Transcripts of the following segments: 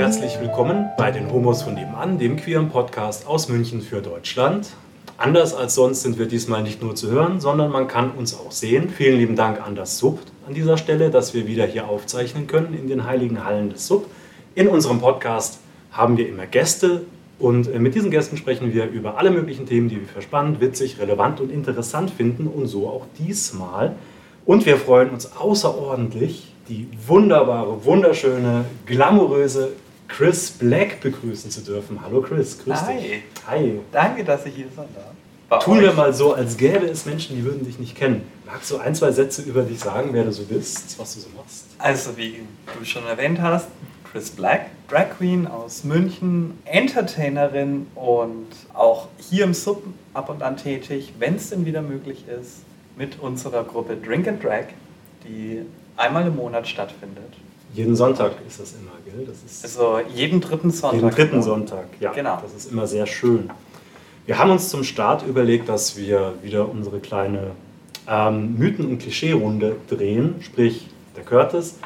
Herzlich willkommen bei den Homos von nebenan, dem queeren Podcast aus München für Deutschland. Anders als sonst sind wir diesmal nicht nur zu hören, sondern man kann uns auch sehen. Vielen lieben Dank an das Sub an dieser Stelle, dass wir wieder hier aufzeichnen können in den heiligen Hallen des Sub. In unserem Podcast haben wir immer Gäste und äh, mit diesen Gästen sprechen wir über alle möglichen Themen, die wir für spannend, witzig, relevant und interessant finden und so auch diesmal. Und wir freuen uns außerordentlich, die wunderbare, wunderschöne, glamouröse Chris Black begrüßen zu dürfen. Hallo Chris, grüß Hi. dich. Hi. Danke, dass ich hier sein darf. Bei Tun euch. wir mal so, als gäbe es Menschen, die würden dich nicht kennen. Magst du ein, zwei Sätze über dich sagen, wer du so bist, was du so machst? Also, wie du schon erwähnt hast, Chris Black, Drag Queen aus München, Entertainerin und auch hier im Sub ab und an tätig, wenn es denn wieder möglich ist, mit unserer Gruppe Drink and Drag, die einmal im Monat stattfindet. Jeden Sonntag ist das immer, gell? Das ist Also jeden dritten Sonntag. jeden dritten. Sonntag, ja. Genau. Das ist immer sehr schön. Wir haben uns zum Start überlegt, dass wir wieder unsere kleine ähm, Mythen- und Klischee-Runde drehen. Sprich, der Curtis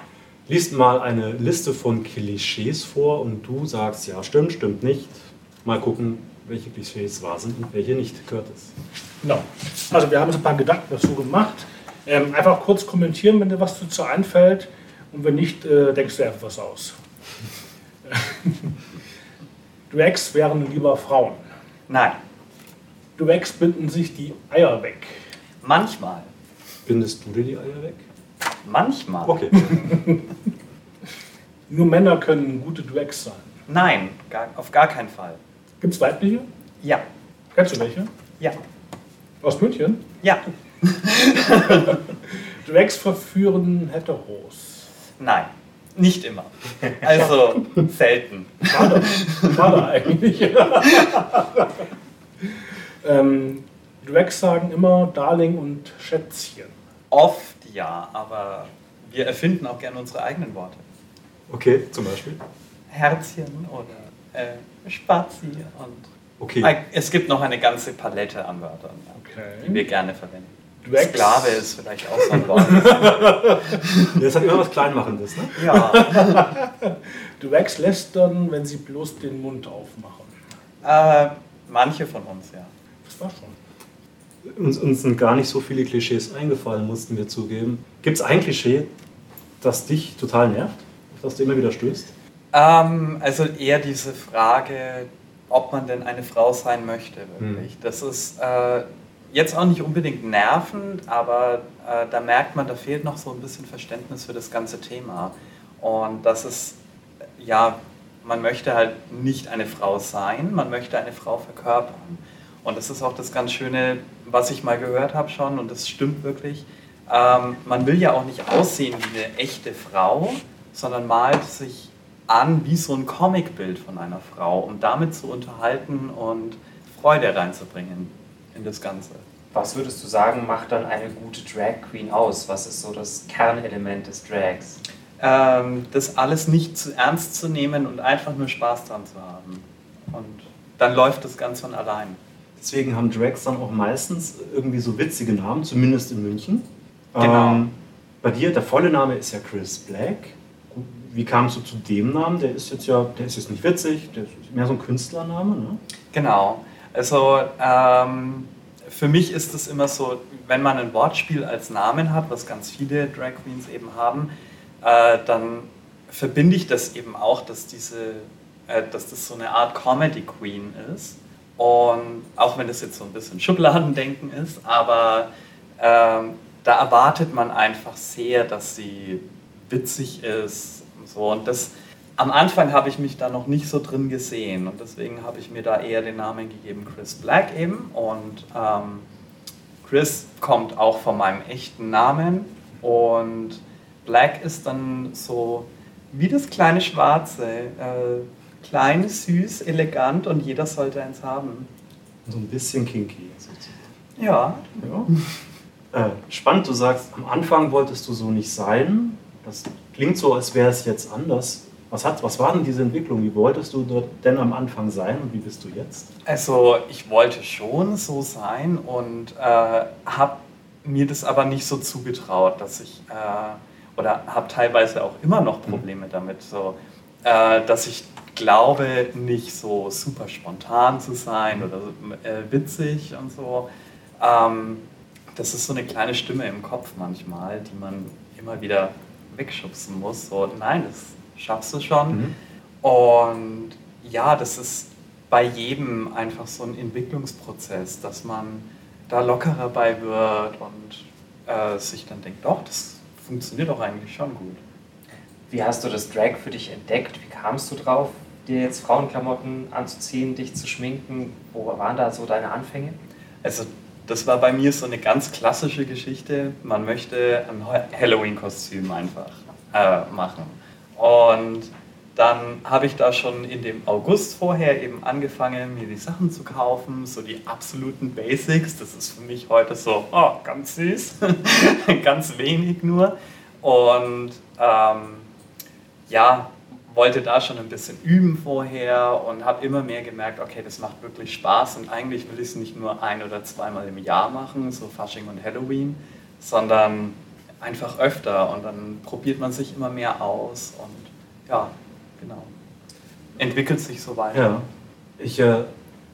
liest mal eine Liste von Klischees vor und du sagst, ja, stimmt, stimmt nicht. Mal gucken, welche Klischees wahr sind und welche nicht, Curtis. Genau. Also wir haben uns ein paar Gedanken dazu gemacht. Ähm, einfach kurz kommentieren, wenn dir was dazu einfällt. Und wenn nicht, äh, denkst du einfach was aus. Drags wären lieber Frauen. Nein, Drags binden sich die Eier weg. manchmal. Bindest du dir die Eier weg? Manchmal. Okay. Nur Männer können gute Drags sein. Nein, gar, auf gar keinen Fall. Gibt es weibliche? Ja, Kennst du welche? ja, Aus München? ja. Drags verführen Heteros. Nein, nicht immer. Also selten. Schade, schade eigentlich. ähm, Drags sagen immer Darling und Schätzchen. Oft ja, aber wir erfinden auch gerne unsere eigenen Worte. Okay, zum Beispiel. Herzchen oder äh, Spazi und Okay. Es gibt noch eine ganze Palette an Wörtern, die wir Okay. gerne verwenden. Drags- Sklave ist vielleicht auch so ein Wort. Das hat immer was Kleinmachendes, ne? ja, Drags lästern, wenn sie bloß den Mund aufmachen. äh, manche von uns, ja. Das war schon. Uns, uns sind gar nicht so viele Klischees eingefallen, mussten wir zugeben. Gibt es ein Klischee, das dich total nervt, auf das du immer wieder stößt? Ähm, also eher diese Frage, ob man denn eine Frau sein möchte, wirklich. Hm. Das ist äh, jetzt auch nicht unbedingt nervend, aber äh, da merkt man, da fehlt noch so ein bisschen Verständnis für das ganze Thema. Und das ist, ja, man möchte halt nicht eine Frau sein, man möchte eine Frau verkörpern. Und das ist auch das ganz Schöne, was ich mal gehört habe schon, und das stimmt wirklich. Ähm, man will ja auch nicht aussehen wie eine echte Frau, sondern malt sich an wie so ein Comicbild von einer Frau, um damit zu unterhalten und Freude reinzubringen in das Ganze. Was würdest du sagen, macht dann eine gute Drag Queen aus? Was ist so das Kernelement des Drags? Ähm, das alles nicht zu ernst zu nehmen und einfach nur Spaß dran zu haben. Und dann läuft das ganz von allein. Deswegen haben Drags dann auch meistens irgendwie so witzige Namen, zumindest in München. Genau. Ähm, bei dir, der volle Name ist ja Chris Black. Wie kamst du zu dem Namen? Der ist jetzt ja, der ist jetzt nicht witzig, der ist mehr so ein Künstlername, ne? Genau. Also ähm, für mich ist es immer so, wenn man ein Wortspiel als Namen hat, was ganz viele Drag Queens eben haben, äh, dann verbinde ich das eben auch, dass, diese, äh, dass das so eine Art Comedy Queen ist. Und auch wenn das jetzt so ein bisschen Schubladendenken ist, aber ähm, da erwartet man einfach sehr, dass sie witzig ist. Und so. Und das, am Anfang habe ich mich da noch nicht so drin gesehen und deswegen habe ich mir da eher den Namen gegeben Chris Black eben. Und ähm, Chris kommt auch von meinem echten Namen und Black ist dann so wie das kleine Schwarze. Äh, klein, süß, elegant und jeder sollte eins haben. So ein bisschen kinky sozusagen. Ja, Ja. Äh, spannend, du sagst, am Anfang wolltest du so nicht sein. Das klingt so, als wäre es jetzt anders. Was, hat, was war denn diese Entwicklung? Wie wolltest du denn am Anfang sein und wie bist du jetzt? Also ich wollte schon so sein und äh, habe mir das aber nicht so zugetraut, dass ich, äh, oder habe teilweise auch immer noch Probleme damit, so äh, dass ich glaube, nicht so super spontan zu sein oder äh, witzig und so. Ähm, das ist so eine kleine Stimme im Kopf manchmal, die man immer wieder wegschubsen muss. So, nein, das schaffst du schon. Mhm. Und ja, das ist bei jedem einfach so ein Entwicklungsprozess, dass man da lockerer bei wird und äh, sich dann denkt, doch, das funktioniert doch eigentlich schon gut. Wie hast du das Drag für dich entdeckt? Wie kamst du drauf, dir jetzt Frauenklamotten anzuziehen, dich zu schminken? Wo waren da so deine Anfänge? Also das war bei mir so eine ganz klassische Geschichte. Man möchte ein Halloween-Kostüm einfach äh, machen. Und dann habe ich da schon in dem August vorher eben angefangen, mir die Sachen zu kaufen, so die absoluten Basics. Das ist für mich heute so, oh, ganz süß, ganz wenig nur. Und ähm, ja, wollte da schon ein bisschen üben vorher und habe immer mehr gemerkt, okay, das macht wirklich Spaß und eigentlich will ich es nicht nur ein oder zweimal im Jahr machen, so Fasching und Halloween, sondern einfach öfter und dann probiert man sich immer mehr aus und ja, genau. Entwickelt sich so weiter. Ja. Ich äh,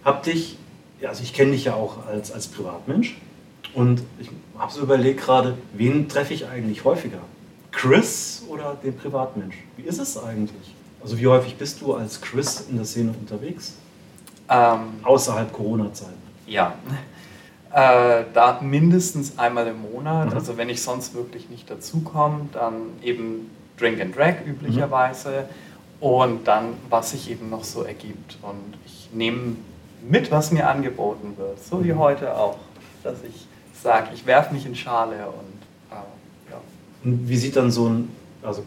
habe dich, also ich kenne dich ja auch als, als Privatmensch und ich habe so überlegt gerade, wen treffe ich eigentlich häufiger? Chris oder den Privatmensch? Wie ist es eigentlich? Also wie häufig bist du als Chris in der Szene unterwegs? Ähm, Außerhalb Corona-Zeiten. Ja, äh, da mindestens einmal im Monat. Mhm. Also wenn ich sonst wirklich nicht dazukomme, dann eben Drink and Drag üblicherweise. Mhm. Und dann, was sich eben noch so ergibt. Und ich nehme mit, was mir angeboten wird, so wie mhm. heute auch, dass ich sage, ich werfe mich in Schale und äh, ja. Und wie sieht dann so ein, also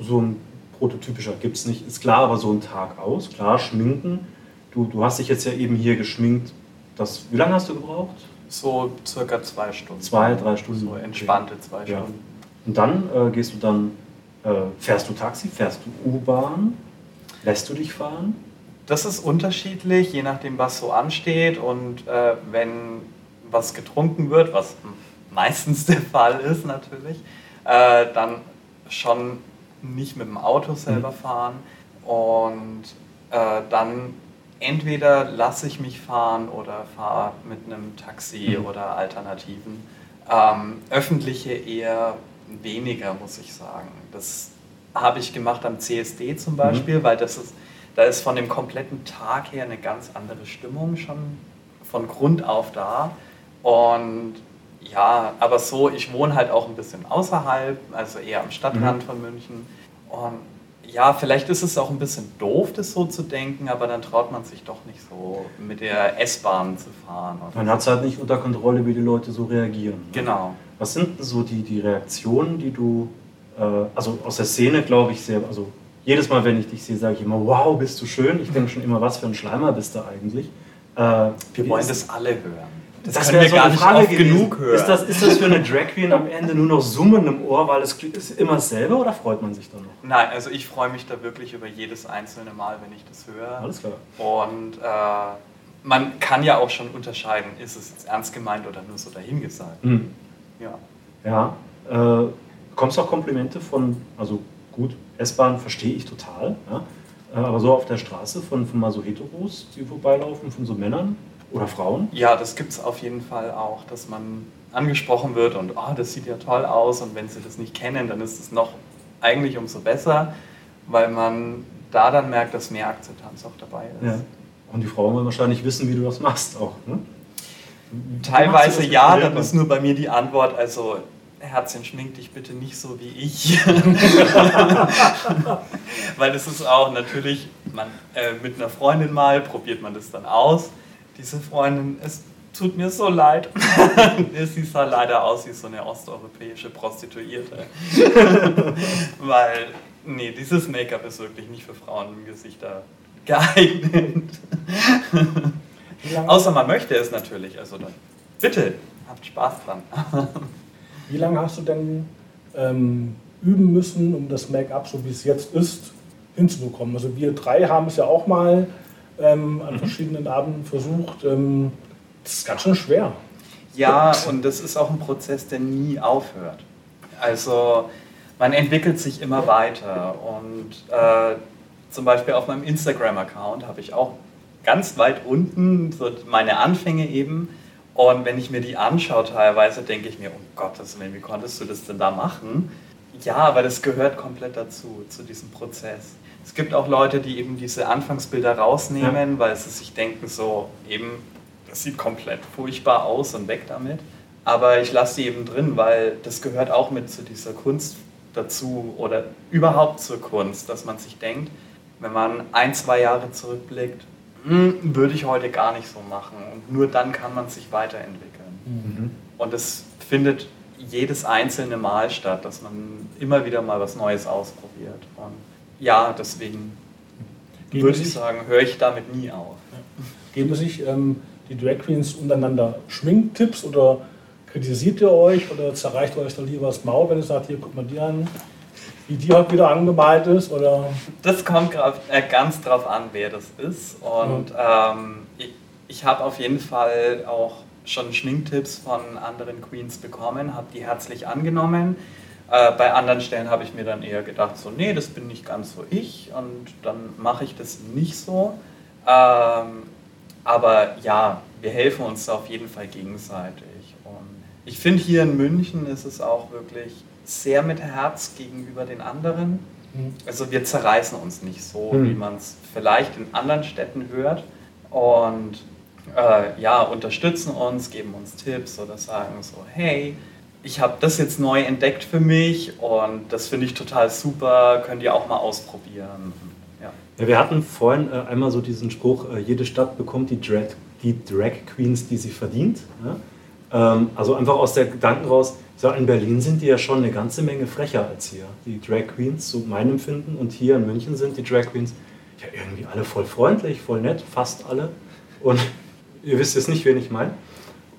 so ein prototypischer gibt es nicht, ist klar, aber so ein Tag aus, klar, schminken. Du, du hast dich jetzt ja eben hier geschminkt. Das, wie lange hast du gebraucht? So circa zwei Stunden. Zwei, drei Stunden. So entspannte zwei okay. Stunden. Und dann äh, gehst du dann, äh, fährst du Taxi, fährst du U-Bahn, lässt du dich fahren? Das ist unterschiedlich, je nachdem, was so ansteht. Und äh, wenn was getrunken wird, was meistens der Fall ist natürlich, äh, dann schon nicht mit dem Auto selber mhm. fahren. Und äh, dann entweder lasse ich mich fahren oder fahre mit einem Taxi mhm. oder Alternativen. Ähm, öffentliche eher weniger, muss ich sagen. Das habe ich gemacht am CSD zum Beispiel, mhm. weil das ist, da ist von dem kompletten Tag her eine ganz andere Stimmung schon von Grund auf da. Und ja, aber so, ich wohne halt auch ein bisschen außerhalb, also eher am Stadtrand mhm. von München. Und ja, vielleicht ist es auch ein bisschen doof, das so zu denken, aber dann traut man sich doch nicht so mit der S-Bahn zu fahren. Man hat es halt nicht unter Kontrolle, wie die Leute so reagieren. Ne? Genau. Was sind so die, die Reaktionen, die du, äh, also aus der Szene glaube ich sehr, also jedes Mal, wenn ich dich sehe, sage ich immer, wow, bist du schön. Ich denke schon immer, was für ein Schleimer bist du eigentlich. Äh, Wir wollen das alle hören. Das, das können wir so gar nicht Frage oft genug hören. Ist das, ist das für eine Drag Queen am Ende nur noch Summen im Ohr, weil es ist immer dasselbe oder freut man sich dann noch? Nein, also ich freue mich da wirklich über jedes einzelne Mal, wenn ich das höre. Alles klar. Und äh, man kann ja auch schon unterscheiden, ist es jetzt ernst gemeint oder nur so dahingesagt. Mhm. Ja. Ja. Äh, bekommst du auch Komplimente von, also gut, S-Bahn verstehe ich total, ja? Äh, aber so auf der Straße von, von mal so Heteros, die vorbeilaufen, von so Männern? Oder Frauen? Ja, das gibt es auf jeden Fall auch, dass man angesprochen wird und oh, das sieht ja toll aus und wenn sie das nicht kennen, dann ist es noch eigentlich umso besser, weil man da dann merkt, dass mehr Akzeptanz auch dabei ist. Ja. Und die Frauen wollen wahrscheinlich wissen, wie du das machst auch. Ne? Teilweise ja, dann ist nur bei mir die Antwort, also Herzchen, schmink dich bitte nicht so wie ich. Weil das ist auch natürlich, man, äh, mit einer Freundin mal probiert man das dann aus diese Freundin, es tut mir so leid. Sie sah leider aus wie so eine osteuropäische Prostituierte. Weil, nee, dieses Make-up ist wirklich nicht für Frauengesichter geeignet. Außer man möchte es natürlich. Also dann, bitte, habt Spaß dran. wie lange hast du denn ähm, üben müssen, um das Make-up, so wie es jetzt ist, hinzubekommen? Also wir drei haben es ja auch mal ähm, an mhm. verschiedenen Abenden versucht. Ähm, das ist ganz schön schwer. Ja, und das ist auch ein Prozess, der nie aufhört. Also man entwickelt sich immer weiter und äh, zum Beispiel auf meinem Instagram-Account habe ich auch ganz weit unten so meine Anfänge eben. Und wenn ich mir die anschaue teilweise, denke ich mir, um Gottes Willen, wie konntest du das denn da machen? Ja, aber das gehört komplett dazu, zu diesem Prozess. Es gibt auch Leute, die eben diese Anfangsbilder rausnehmen, ja. weil sie sich denken, so eben, das sieht komplett furchtbar aus und weg damit. Aber ich lasse die eben drin, weil das gehört auch mit zu dieser Kunst dazu oder überhaupt zur Kunst, dass man sich denkt, wenn man ein, zwei Jahre zurückblickt, hm, würde ich heute gar nicht so machen. Und nur dann kann man sich weiterentwickeln. Mhm. Und es findet jedes einzelne Mal statt, dass man immer wieder mal was Neues ausprobiert. Und ja, deswegen Geben würde ich sagen, höre ich damit nie auf. Ja. Geben sich ähm, die Drag Queens untereinander Schminktipps oder kritisiert ihr euch oder zerreicht euch da lieber das Maul, wenn ihr sagt, hier guckt mal die an, wie die heute wieder angemalt ist? Oder? Das kommt äh, ganz drauf an, wer das ist. Und mhm. ähm, ich, ich habe auf jeden Fall auch schon Schminktipps von anderen Queens bekommen, habe die herzlich angenommen. Äh, bei anderen Stellen habe ich mir dann eher gedacht, so, nee, das bin nicht ganz so ich und dann mache ich das nicht so. Ähm, aber ja, wir helfen uns auf jeden Fall gegenseitig. Und ich finde, hier in München ist es auch wirklich sehr mit Herz gegenüber den anderen. Mhm. Also wir zerreißen uns nicht so, mhm. wie man es vielleicht in anderen Städten hört. Und äh, ja, unterstützen uns, geben uns Tipps oder sagen so, hey, ich habe das jetzt neu entdeckt für mich und das finde ich total super, könnt ihr auch mal ausprobieren. Ja. ja wir hatten vorhin äh, einmal so diesen Spruch, äh, jede Stadt bekommt die Drag, die Drag Queens, die sie verdient. Ja? Ähm, also einfach aus der Gedanken raus, so in Berlin sind die ja schon eine ganze Menge frecher als hier, die Drag Queens, so mein Empfinden. Und hier in München sind die Drag Queens ja irgendwie alle voll freundlich, voll nett, fast alle. Und ihr wisst jetzt nicht, wen ich meine.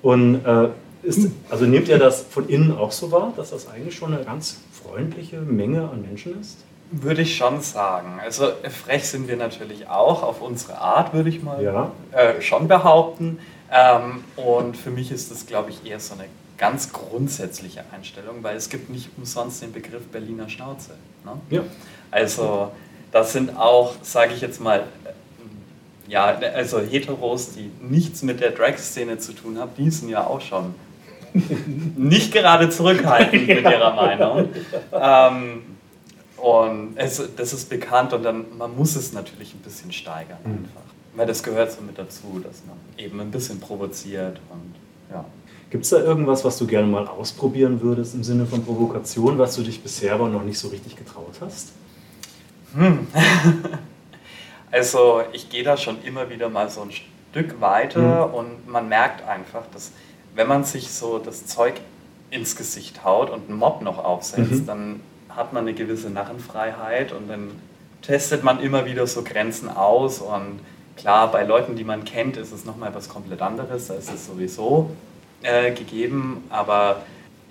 Und äh, ist, also nehmt ihr das von innen auch so wahr, dass das eigentlich schon eine ganz freundliche Menge an Menschen ist? Würde ich schon sagen. Also frech sind wir natürlich auch, auf unsere Art würde ich mal ja. äh, schon behaupten. Ähm, und für mich ist das, glaube ich, eher so eine ganz grundsätzliche Einstellung, weil es gibt nicht umsonst den Begriff Berliner Schnauze. Ne? Ja. Also das sind auch, sage ich jetzt mal, ja, also Heteros, die nichts mit der Drag-Szene zu tun haben, die sind ja auch schon nicht gerade zurückhaltend mit ihrer Meinung. Ähm, und es, das ist bekannt und dann, man muss es natürlich ein bisschen steigern mhm. einfach. Weil das gehört so mit dazu, dass man eben ein bisschen provoziert und ja. Gibt es da irgendwas, was du gerne mal ausprobieren würdest im Sinne von Provokation, was du dich bisher aber noch nicht so richtig getraut hast? Hm. Also ich gehe da schon immer wieder mal so ein Stück weiter mhm. und man merkt einfach, dass wenn man sich so das Zeug ins Gesicht haut und einen Mob noch aufsetzt, mhm. dann hat man eine gewisse Narrenfreiheit und dann testet man immer wieder so Grenzen aus und klar, bei Leuten, die man kennt, ist es nochmal was komplett anderes, da ist es sowieso äh, gegeben, aber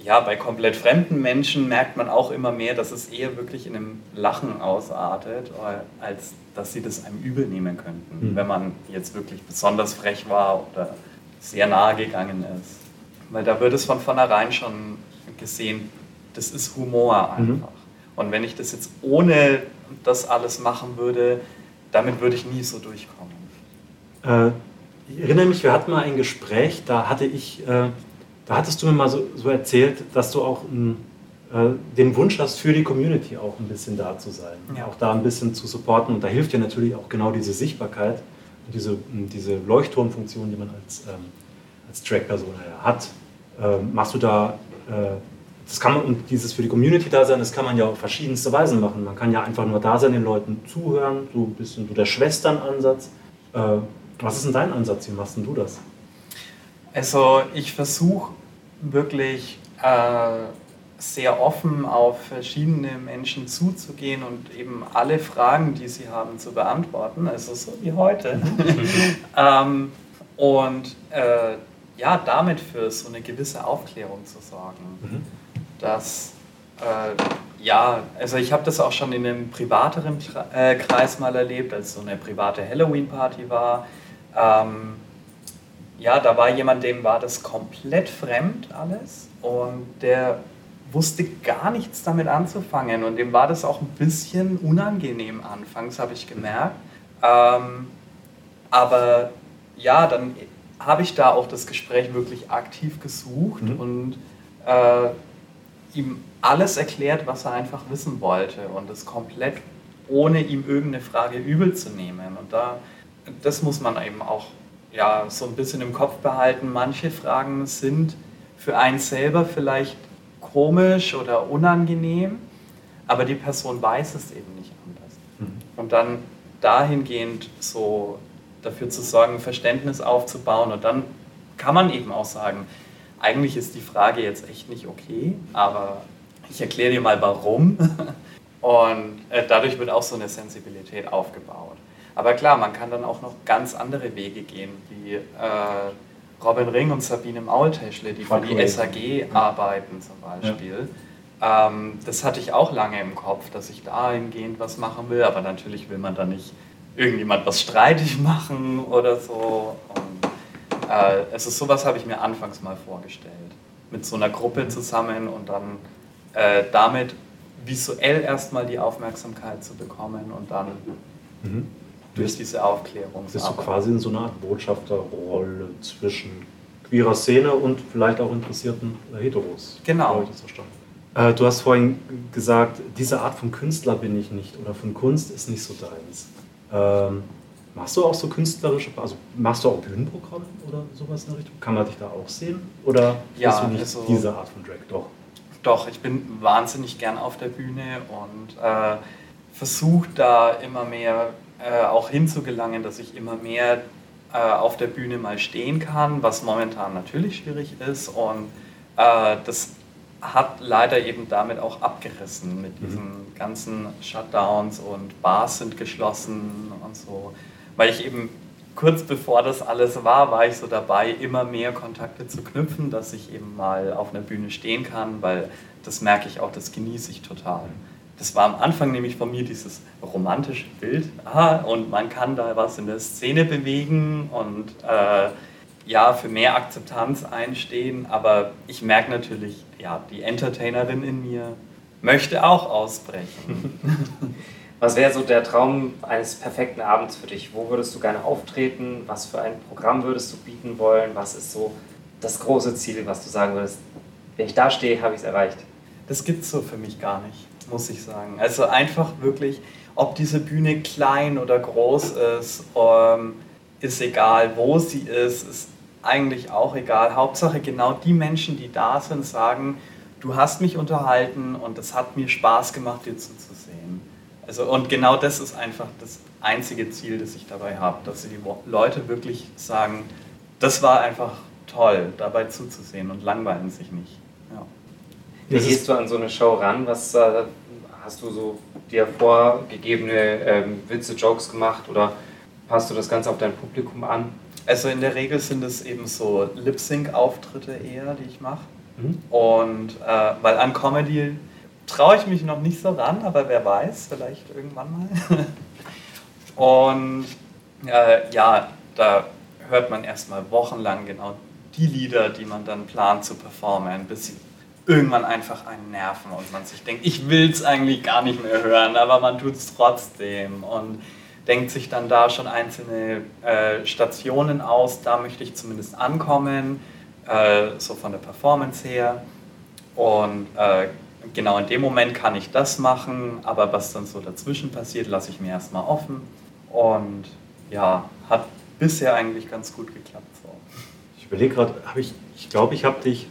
ja, bei komplett fremden Menschen merkt man auch immer mehr, dass es eher wirklich in einem Lachen ausartet, als dass sie das einem übel nehmen könnten, mhm. wenn man jetzt wirklich besonders frech war oder sehr nahe gegangen ist. Weil da wird es von vornherein schon gesehen, das ist Humor mhm. einfach. Mhm. Und wenn ich das jetzt ohne das alles machen würde, damit würde ich nie so durchkommen. Äh, ich erinnere mich, wir hatten mal ein Gespräch, da hatte ich äh, da hattest du mir mal so, so erzählt, dass du auch ein, äh, den Wunsch hast, für die Community auch ein bisschen da zu sein. Ja. Auch da ein bisschen zu supporten. Und da hilft ja natürlich auch genau diese Sichtbarkeit diese, diese Leuchtturmfunktion, die man als, ähm, als Track-Person hat. Ähm, machst du da, äh, das kann man, und dieses für die Community da sein, das kann man ja auf verschiedenste Weisen machen. Man kann ja einfach nur da sein, den Leuten zuhören, so ein bisschen so der Schwesternansatz. Äh, was ist denn dein Ansatz? Wie machst denn du das? Also ich versuche wirklich äh, sehr offen auf verschiedene Menschen zuzugehen und eben alle Fragen, die sie haben, zu beantworten, also so wie heute. ähm, und äh, ja, damit für so eine gewisse Aufklärung zu sorgen. Mhm. Dass, äh, ja, also ich habe das auch schon in einem privateren äh, Kreis mal erlebt, als so eine private Halloween-Party war. Ähm, ja, da war jemand, dem war das komplett fremd alles und der wusste gar nichts damit anzufangen und dem war das auch ein bisschen unangenehm anfangs, habe ich gemerkt. Ähm, aber ja, dann habe ich da auch das Gespräch wirklich aktiv gesucht mhm. und äh, ihm alles erklärt, was er einfach wissen wollte und das komplett ohne ihm irgendeine Frage übel zu nehmen. Und da, das muss man eben auch ja, so ein bisschen im Kopf behalten. Manche Fragen sind für einen selber vielleicht komisch oder unangenehm, aber die Person weiß es eben nicht anders. Mhm. Und dann dahingehend so dafür zu sorgen, Verständnis aufzubauen und dann kann man eben auch sagen, eigentlich ist die Frage jetzt echt nicht okay, aber ich erkläre dir mal warum. Und äh, dadurch wird auch so eine Sensibilität aufgebaut. Aber klar, man kann dann auch noch ganz andere Wege gehen, wie äh, Robin Ring und Sabine Maultäschle, die für die SAG arbeiten zum Beispiel. Ja. Ähm, das hatte ich auch lange im Kopf, dass ich dahingehend was machen will, aber natürlich will man da nicht irgendjemand was streitig machen oder so. Und, äh, es ist sowas, habe ich mir anfangs mal vorgestellt. Mit so einer Gruppe zusammen und dann äh, damit visuell erstmal die Aufmerksamkeit zu bekommen und dann mhm. Durch diese Aufklärung. Bist du quasi in so einer Art Botschafterrolle zwischen queerer Szene und vielleicht auch interessierten Heteros? Genau. Äh, du hast vorhin gesagt, diese Art von Künstler bin ich nicht oder von Kunst ist nicht so deins. Ähm, machst du auch so künstlerische, also machst du auch Bühnenprogramme oder sowas in der Richtung? Kann man dich da auch sehen? Oder ja, bist du nicht also, diese Art von Drag? Doch. Doch, ich bin wahnsinnig gern auf der Bühne und äh, versuche da immer mehr äh, auch hinzugelangen, dass ich immer mehr äh, auf der Bühne mal stehen kann, was momentan natürlich schwierig ist. Und äh, das hat leider eben damit auch abgerissen mit mhm. diesen ganzen Shutdowns und Bars sind geschlossen und so, weil ich eben kurz bevor das alles war, war ich so dabei, immer mehr Kontakte zu knüpfen, dass ich eben mal auf einer Bühne stehen kann, weil das merke ich auch, das genieße ich total. Das war am Anfang nämlich von mir dieses romantische Bild, aha, und man kann da was in der Szene bewegen und äh, ja, für mehr Akzeptanz einstehen, aber ich merke natürlich, ja, die Entertainerin in mir möchte auch ausbrechen. Was wäre so der Traum eines perfekten Abends für dich? Wo würdest du gerne auftreten? Was für ein Programm würdest du bieten wollen? Was ist so das große Ziel, was du sagen würdest? Wenn ich da stehe, habe ich es erreicht. Das gibt es so für mich gar nicht, muss ich sagen. Also einfach wirklich, ob diese Bühne klein oder groß ist, ähm, ist egal. Wo sie ist, ist eigentlich auch egal. Hauptsache genau die Menschen, die da sind, sagen, du hast mich unterhalten und es hat mir Spaß gemacht, dir zuzusehen. Also, und genau das ist einfach das einzige Ziel, das ich dabei habe, dass die Leute wirklich sagen, das war einfach toll, dabei zuzusehen und langweilen sich nicht. Ja. Wie gehst du an so eine Show ran? Was äh, hast du so dir vorgegebene ähm, Witze, Jokes gemacht oder passt du das Ganze auf dein Publikum an? Also in der Regel sind es eben so Lip-Sync-Auftritte eher, die ich mache. Mhm. Und äh, weil an Comedy traue ich mich noch nicht so ran, aber wer weiß, vielleicht irgendwann mal. Und äh, ja, da hört man erstmal wochenlang genau die Lieder, die man dann plant zu performen, bis sie irgendwann einfach einen nerven und man sich denkt, ich will es eigentlich gar nicht mehr hören, aber man tut es trotzdem und denkt sich dann da schon einzelne äh, Stationen aus, da möchte ich zumindest ankommen, äh, so von der Performance her. Und äh, genau in dem Moment kann ich das machen, aber was dann so dazwischen passiert, lasse ich mir erstmal offen. Und ja, hat bisher eigentlich ganz gut geklappt. So. Ich überlege gerade, ich, ich glaube, ich habe dich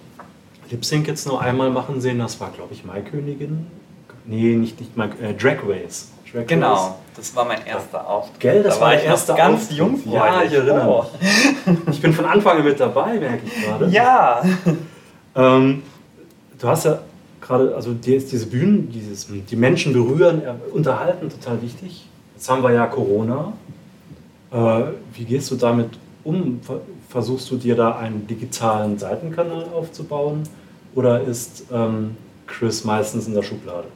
Lip Sync jetzt nur einmal machen sehen, das war, glaube ich, Maikönigin. Nee, nicht, nicht Mai, äh, Drag Race. Drag genau, Race. das war mein erster Auftritt. Gell, das da war mein erster ganz jung. Ja, ich erinnere oh. mich. Ich bin von Anfang an mit dabei, merke ich gerade. Ja. Ähm, du hast ja gerade, also dir ist diese Bühnen, dieses, die Menschen berühren, unterhalten total wichtig. Jetzt haben wir ja Corona. Äh, wie gehst du damit um? Versuchst du dir da einen digitalen Seitenkanal aufzubauen oder ist ähm, Chris meistens in der Schublade?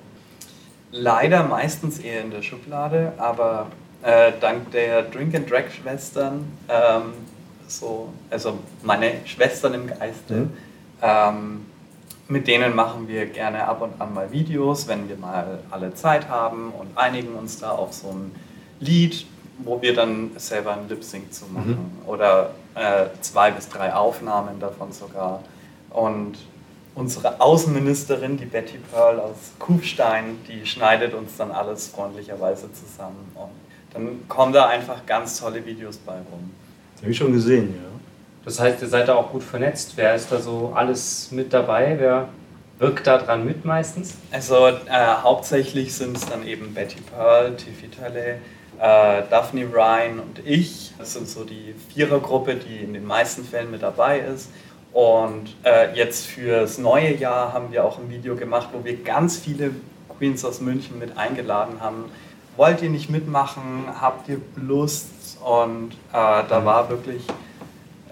Leider meistens eher in der Schublade, aber äh, dank der Drink and Drag Schwestern, ähm, so, also meine Schwestern im Geiste, mhm. ähm, mit denen machen wir gerne ab und an mal Videos, wenn wir mal alle Zeit haben und einigen uns da auf so ein Lied, wo wir dann selber ein Lip Sync zu machen. Mhm. Oder äh, zwei bis drei Aufnahmen davon sogar. Und unsere Außenministerin, die Betty Pearl aus Kufstein, die schneidet uns dann alles freundlicherweise zusammen. Und dann kommen da einfach ganz tolle Videos bei rum. Das habe ich schon gesehen, ja. Das heißt, ihr seid da auch gut vernetzt. Wer ist da so alles mit dabei? Wer wirkt da dran mit meistens? Also äh, hauptsächlich sind es dann eben Betty Pearl, Tiffy Talley, äh, Daphne Ryan und ich. Das sind so die Vierergruppe, die in den meisten Fällen mit dabei ist. Und äh, jetzt fürs neue Jahr haben wir auch ein Video gemacht, wo wir ganz viele Queens aus München mit eingeladen haben. Wollt ihr nicht mitmachen? Habt ihr Lust? Und äh, da war wirklich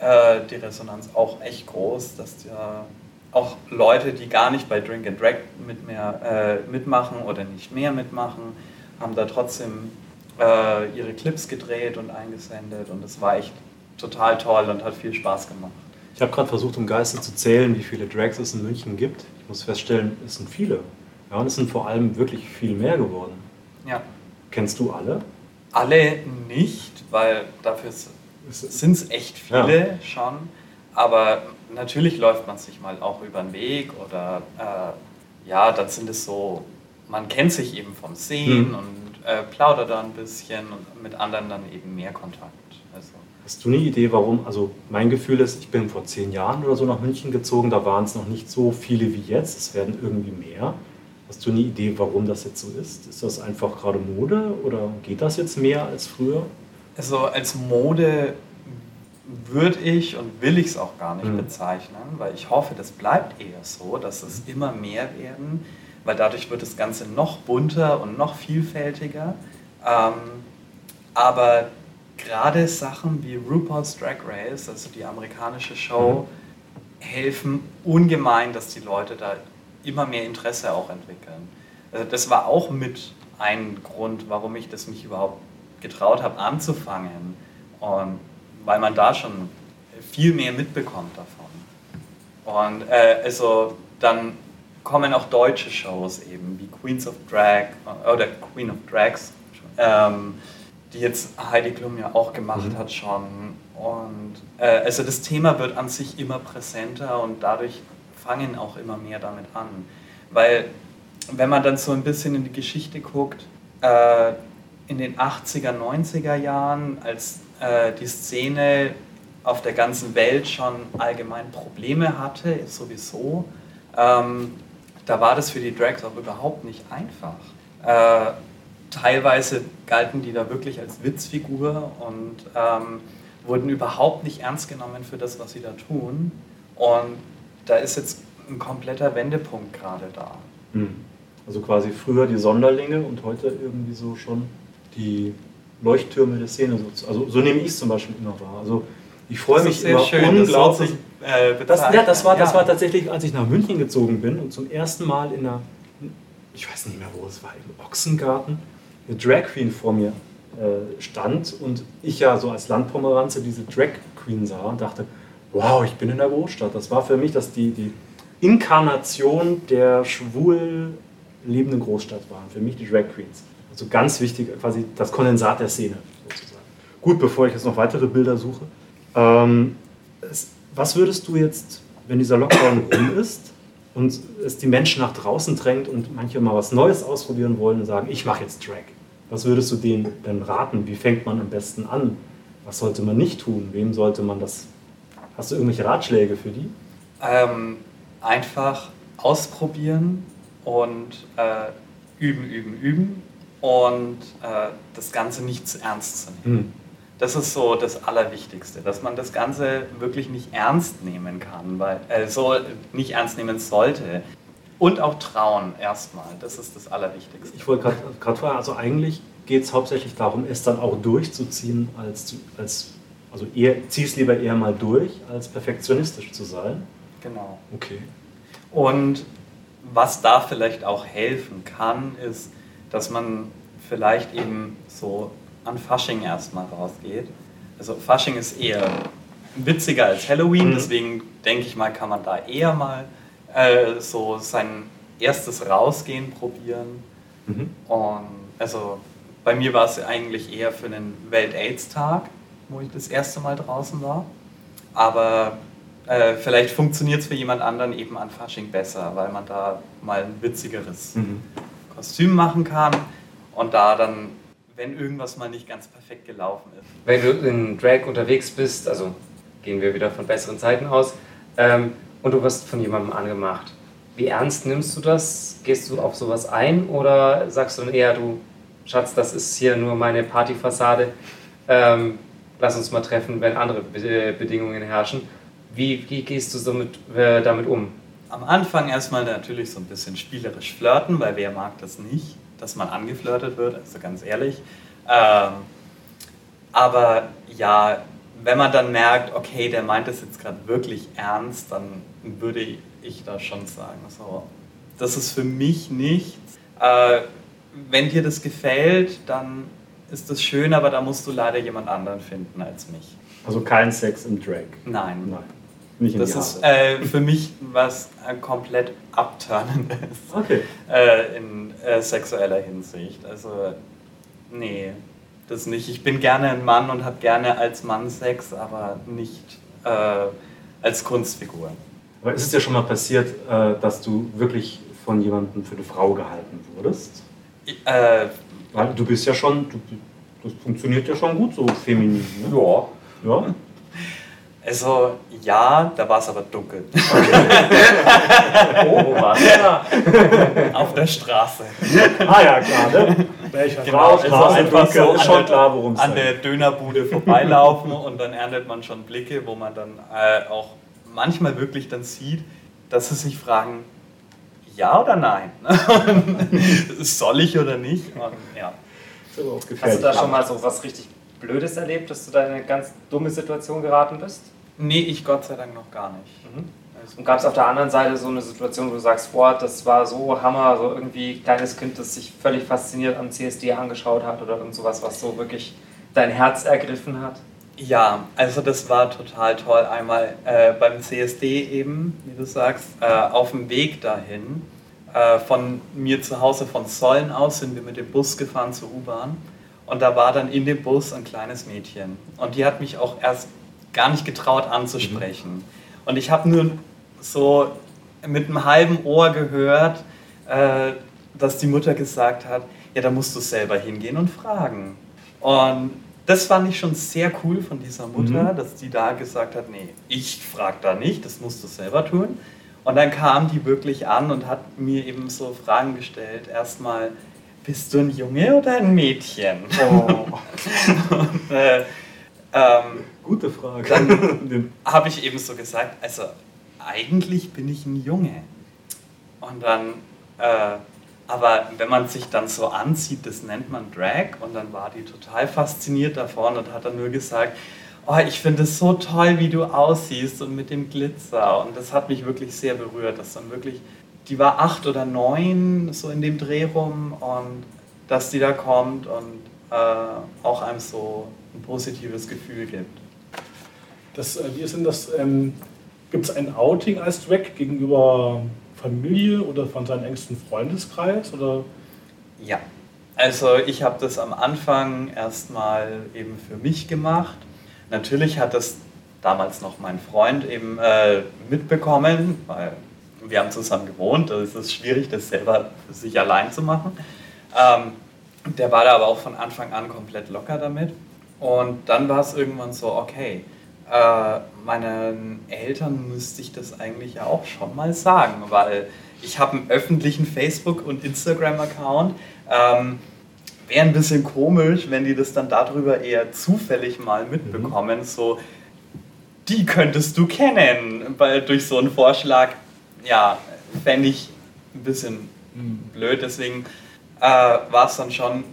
äh, die Resonanz auch echt groß, dass ja auch Leute, die gar nicht bei Drink and Drag mit mehr, äh, mitmachen oder nicht mehr mitmachen, haben da trotzdem äh, ihre Clips gedreht und eingesendet und es war echt total toll und hat viel Spaß gemacht. Ich habe gerade versucht, im Geiste zu zählen, wie viele Drags es in München gibt. Ich muss feststellen, es sind viele. Ja, und es sind vor allem wirklich viel mehr geworden. Ja. Kennst du alle? Alle nicht, weil dafür sind es echt viele ja. schon. Aber natürlich läuft man sich mal auch über den Weg oder äh, ja, dann sind es so, man kennt sich eben vom Sehen hm. und äh, plaudert da ein bisschen und mit anderen dann eben mehr Kontakt. Also. Hast du eine Idee, warum? Also mein Gefühl ist, ich bin vor zehn Jahren oder so nach München gezogen, da waren es noch nicht so viele wie jetzt, es werden irgendwie mehr. Hast du eine Idee, warum das jetzt so ist? Ist das einfach gerade Mode oder geht das jetzt mehr als früher? Also als Mode würde ich und will ich es auch gar nicht mhm. bezeichnen, weil ich hoffe, das bleibt eher so, dass es immer mehr werden, weil dadurch wird das Ganze noch bunter und noch vielfältiger. Ähm, aber gerade Sachen wie RuPaul's Drag Race, also die amerikanische Show, mhm. helfen ungemein, dass die Leute da immer mehr Interesse auch entwickeln. Also das war auch mit ein Grund, warum ich das mich überhaupt getraut habe anzufangen. Und weil man da schon viel mehr mitbekommt davon. Und äh, also dann kommen auch deutsche Shows eben, wie Queens of Drag äh, oder Queen of Drags, ähm, die jetzt Heidi Klum ja auch gemacht mhm. hat schon. Und äh, also das Thema wird an sich immer präsenter und dadurch fangen auch immer mehr damit an. Weil wenn man dann so ein bisschen in die Geschichte guckt, äh, in den 80er, 90er Jahren, als äh, die Szene auf der ganzen Welt schon allgemein Probleme hatte, sowieso, ähm, da war das für die Drags auch überhaupt nicht einfach. Äh, teilweise galten die da wirklich als Witzfigur und ähm, wurden überhaupt nicht ernst genommen für das, was sie da tun. Und da ist jetzt ein kompletter Wendepunkt gerade da. Hm. Also quasi früher die Sonderlinge und heute irgendwie so schon die Leuchttürme der Szene. Also so nehme ich es zum Beispiel immer wahr. Also ich freue mich immer schön, unglaublich. Das, äh, das, ja, das, war, das war tatsächlich, als ich nach München gezogen bin und zum ersten Mal in einer, ich weiß nicht mehr wo es war, im Ochsengarten, eine Drag Queen vor mir äh, stand und ich ja so als Landpomeranze diese Drag Queen sah und dachte, wow, ich bin in der Großstadt. Das war für mich das die, die Inkarnation der schwul lebenden Großstadt waren, für mich die Drag Queens. Also ganz wichtig, quasi das Kondensat der Szene sozusagen. Gut, bevor ich jetzt noch weitere Bilder suche. Ähm, es, was würdest du jetzt, wenn dieser Lockdown rum ist und es die Menschen nach draußen drängt und manche mal was Neues ausprobieren wollen und sagen, ich mache jetzt Drag. Was würdest du denen denn raten? Wie fängt man am besten an? Was sollte man nicht tun? Wem sollte man das? Hast du irgendwelche Ratschläge für die? Ähm, einfach ausprobieren und äh, üben, üben, üben und äh, das Ganze nicht zu ernst zu nehmen. Mhm. Das ist so das Allerwichtigste, dass man das Ganze wirklich nicht ernst nehmen kann, weil äh, so nicht ernst nehmen sollte. Und auch trauen erstmal, das ist das Allerwichtigste. Ich wollte gerade fragen, also eigentlich geht es hauptsächlich darum, es dann auch durchzuziehen, als, als also eher, zieh es lieber eher mal durch, als perfektionistisch zu sein. Genau. Okay. Und was da vielleicht auch helfen kann, ist, dass man vielleicht eben so an Fasching erstmal rausgeht. Also Fasching ist eher witziger als Halloween, mhm. deswegen denke ich mal, kann man da eher mal äh, so sein erstes Rausgehen probieren. Mhm. Und also bei mir war es eigentlich eher für einen Welt-Aids-Tag, wo ich das erste Mal draußen war. Aber äh, vielleicht funktioniert es für jemand anderen eben an Fasching besser, weil man da mal ein witzigeres mhm. Kostüm machen kann und da dann, wenn irgendwas mal nicht ganz perfekt gelaufen ist. Wenn du in Drag unterwegs bist, also gehen wir wieder von besseren Zeiten aus, ähm, und du wirst von jemandem angemacht, wie ernst nimmst du das? Gehst du auf sowas ein oder sagst du dann eher, du Schatz, das ist hier nur meine Partyfassade, ähm, lass uns mal treffen, wenn andere Be Bedingungen herrschen? Wie, wie gehst du damit, äh, damit um? Am Anfang erstmal natürlich so ein bisschen spielerisch flirten, weil wer mag das nicht, dass man angeflirtet wird, also ganz ehrlich. Ähm, aber ja, wenn man dann merkt, okay, der meint das jetzt gerade wirklich ernst, dann würde ich da schon sagen, so, das ist für mich nichts. Äh, wenn dir das gefällt, dann ist das schön, aber da musst du leider jemand anderen finden als mich. Also kein Sex im Drag? Nein. Nein. Nicht das ist äh, für mich was äh, komplett abturnendes okay. äh, in äh, sexueller Hinsicht. Also, nee, das nicht. Ich bin gerne ein Mann und habe gerne als Mann Sex, aber nicht äh, als Kunstfigur. Aber ist es ja schon mal passiert, äh, dass du wirklich von jemandem für eine Frau gehalten wurdest? Äh, Weil du bist ja schon, du, das funktioniert ja schon gut so feminin. Ne? Ja. Ja. Also ja, da war es aber dunkel. Okay. oh, wo war es? Auf der Straße. Ah ja, klar. Ne? Welcher genau, Straße, also einfach so ist schon klar, worum es An der Dönerbude vorbeilaufen und dann erntet man schon Blicke, wo man dann äh, auch manchmal wirklich dann sieht, dass sie sich fragen, ja oder nein? Soll ich oder nicht? Und, ja. Hast du da schon mal so was richtig Blödes erlebt, dass du da in eine ganz dumme Situation geraten bist? Nee, ich Gott sei Dank noch gar nicht. Mhm. Und gab es auf der anderen Seite so eine Situation, wo du sagst, boah, das war so Hammer, so irgendwie kleines Kind, das sich völlig fasziniert am CSD angeschaut hat oder irgend sowas, was so wirklich dein Herz ergriffen hat? Ja, also das war total toll. Einmal äh, beim CSD eben, wie du sagst, äh, auf dem Weg dahin. Äh, von mir zu Hause von Sollen aus sind wir mit dem Bus gefahren zur U-Bahn. Und da war dann in dem Bus ein kleines Mädchen. Und die hat mich auch erst gar nicht getraut anzusprechen. Mhm. Und ich habe nur so mit einem halben Ohr gehört, äh, dass die Mutter gesagt hat, ja, da musst du selber hingehen und fragen. Und das fand ich schon sehr cool von dieser Mutter, mhm. dass die da gesagt hat, nee, ich frage da nicht, das musst du selber tun. Und dann kam die wirklich an und hat mir eben so Fragen gestellt. Erstmal, bist du ein Junge oder ein Mädchen? Oh. und, äh, ähm, Gute Frage. Dann habe ich eben so gesagt, also eigentlich bin ich ein Junge. Und dann äh, aber wenn man sich dann so anzieht, das nennt man Drag. Und dann war die total fasziniert davon und hat dann nur gesagt, oh, ich finde es so toll, wie du aussiehst und mit dem Glitzer. Und das hat mich wirklich sehr berührt, dass dann wirklich, die war acht oder neun, so in dem Dreh rum. Und dass die da kommt und äh, auch einem so ein positives Gefühl gibt. Das, äh, wie denn das? Ähm, Gibt es ein Outing als Drag gegenüber Familie oder von seinem engsten Freundeskreis? Oder? Ja, also ich habe das am Anfang erstmal eben für mich gemacht. Natürlich hat das damals noch mein Freund eben äh, mitbekommen, weil wir haben zusammen gewohnt. Da ist es schwierig, das selber für sich allein zu machen. Ähm, der war da aber auch von Anfang an komplett locker damit. Und dann war es irgendwann so, okay, äh, meinen Eltern müsste ich das eigentlich ja auch schon mal sagen, weil ich habe einen öffentlichen Facebook- und Instagram-Account. Ähm, Wäre ein bisschen komisch, wenn die das dann darüber eher zufällig mal mitbekommen, mhm. so die könntest du kennen, weil durch so einen Vorschlag, ja, fände ich ein bisschen mhm. blöd. Deswegen äh, war es dann schon,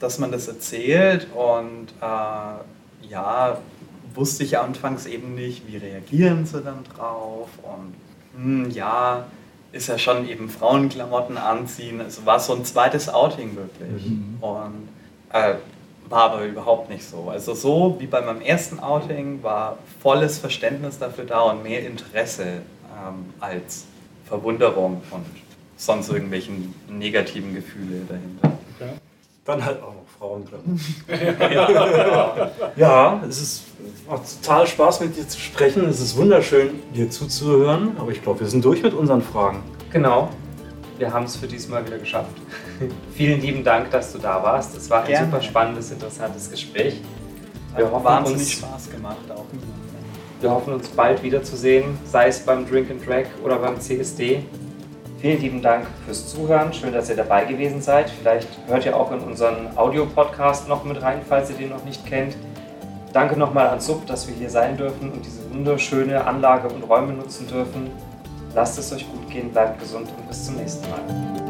dass man das erzählt und äh, ja, wusste ich anfangs eben nicht, wie reagieren sie dann drauf und hm, ja, ist ja schon eben Frauenklamotten anziehen. Es war so ein zweites Outing wirklich mhm. und äh, war aber überhaupt nicht so. Also so wie bei meinem ersten Outing war volles Verständnis dafür da und mehr Interesse ähm, als Verwunderung und sonst irgendwelchen negativen Gefühle dahinter. Ja. Dann halt auch noch Frauen drin. ja. ja, es ist macht total Spaß mit dir zu sprechen. Es ist wunderschön, dir zuzuhören. Aber ich glaube, wir sind durch mit unseren Fragen. Genau. Wir haben es für diesmal wieder geschafft. Vielen lieben Dank, dass du da warst. Es war ein Gerne. super spannendes, interessantes Gespräch. Wir Hat hoffen, wahnsinnig uns, Spaß gemacht auch. wir hoffen uns bald wiederzusehen, sei es beim Drink and Drag oder beim CSD. Vielen lieben Dank fürs Zuhören. Schön, dass ihr dabei gewesen seid. Vielleicht hört ihr auch in unseren Audio-Podcast noch mit rein, falls ihr den noch nicht kennt. Danke nochmal an Sub, dass wir hier sein dürfen und diese wunderschöne Anlage und Räume nutzen dürfen. Lasst es euch gut gehen, bleibt gesund und bis zum nächsten Mal.